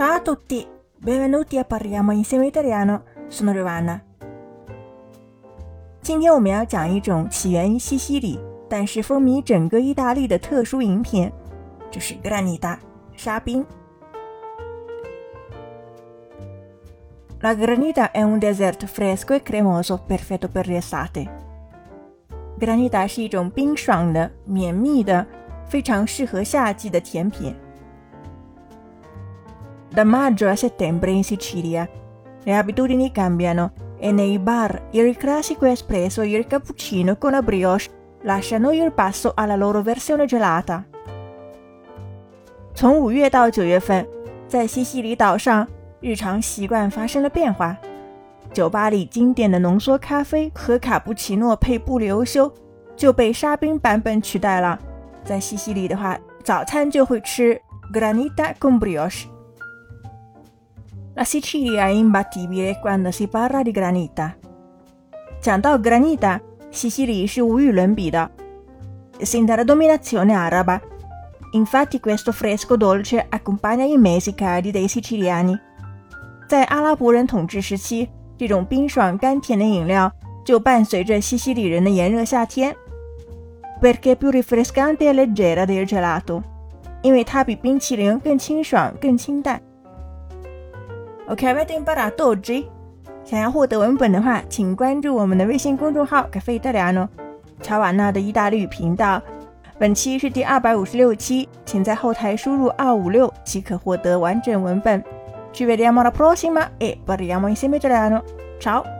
Ciao a tutti, benvenuti a Parliamo insieme italiano. Sono Rivana.。今天我们要讲一种起源于西西里，但是风靡整个意大利的特殊饮品，就是 granita 沙冰。La granita è un dessert fresco e cremoso perfetto per l'estate. Granita 是一种冰爽的、绵密的、非常适合夏季的甜品。Da maggio a settembre in Sicilia le abitudini cambiano e nei bar il classico espresso e il cappuccino con la brioche lasciano il passo alla loro versione gelata. 从五月到九月份，在西西里岛上，日常习惯发生了变化。酒吧里经典的浓缩咖啡和卡布奇诺配布里欧修就被沙冰版本取代了。在西西里的话，早餐就会吃 granita con brioche。 La Sicilia è imbattibile quando si parla di granita。讲到 granita，西西里是无与伦比的。Sin la dominazione araba。Infatti questo fresco dolce accompagna i mesi caldi dei siciliani。在阿拉伯人统治时期，这种冰爽甘甜的饮料就伴随着西西里人的炎热夏天。perché più rinfrescante e leggera del gelato，因为它比冰淇淋更清爽、更清淡。 Ok, avete imparato oggi？想要获得文本的话，请关注我们的微信公众号“咖啡意大利诺”，乔瓦纳的意大利语频道。本期是第二百五十六期，请在后台输入二五六即可获得完整文本。Ci vediamo alla prossima e parliamo insieme italiano. Ciao!